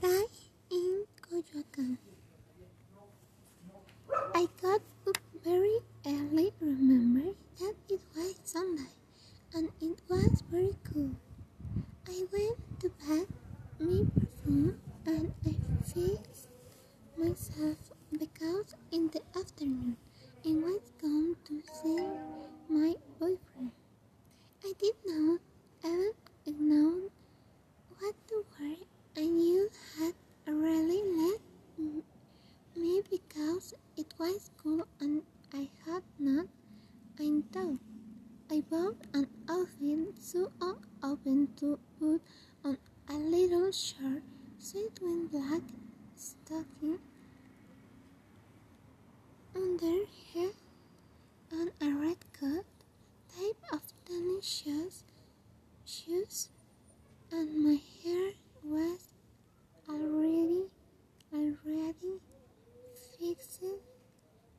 died in Coyoacán. I got up very early, remember that it was Sunday, and it was very cool. I went to bed, me perfume, and I fixed myself because in the afternoon I was was cool and I had not. I thought I bought an outfit so open to put on a little shirt, sweet with black stocking under her and a red coat, type of tennis shoes, shoes, and my hair was already already fixed.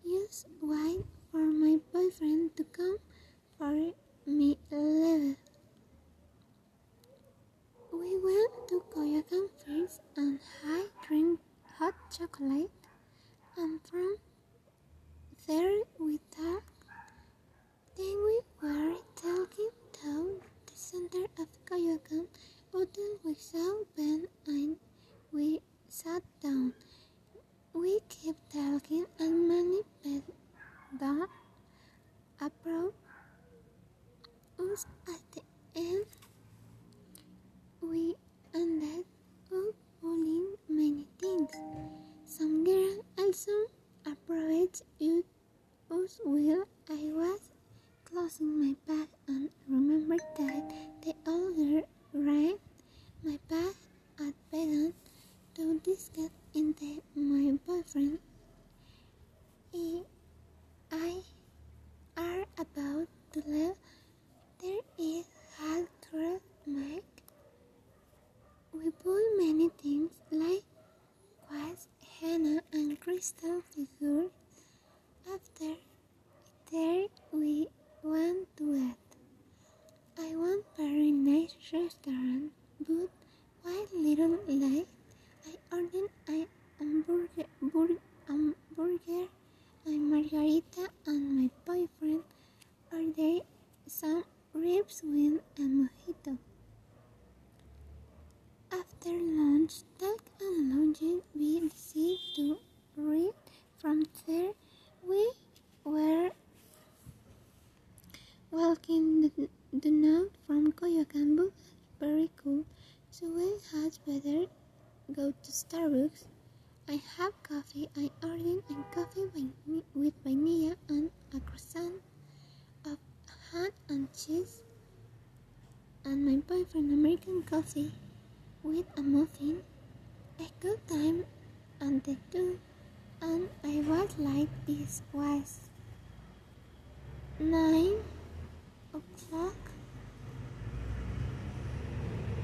Use white for my boyfriend to come for me later. We went to Coyoacán first and I drank hot chocolate and from there we talked. Then we were talking down the center of Coyoacán until we saw Ben and we sat down. We kept talking I was closing my bag and remembered that the older read my bag at bedtime to discuss in the my boyfriend I, I are about to leave. There is hard thread make. We bought many things like wax, henna, and crystal figures. After there, we went to eat. I want very nice restaurant, but while little late, I ordered a hamburger, bur- hamburger, a margarita, and my boyfriend ordered some ribs with a mojito. After lunch, talk and lounging, we decided to read. From there, we were walking the, the note from Coyoacán book, very cool. So we had better go to Starbucks. I have coffee. I ordered a coffee with vanilla and a croissant of ham and cheese, and my boyfriend American coffee with a muffin. A good time and the two, and I was like this was nine o'clock.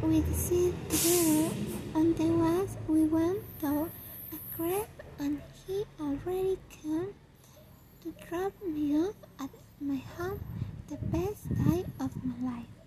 We sit together, and the last, we went to a grave, and he already came to drop me off at my home the best day of my life.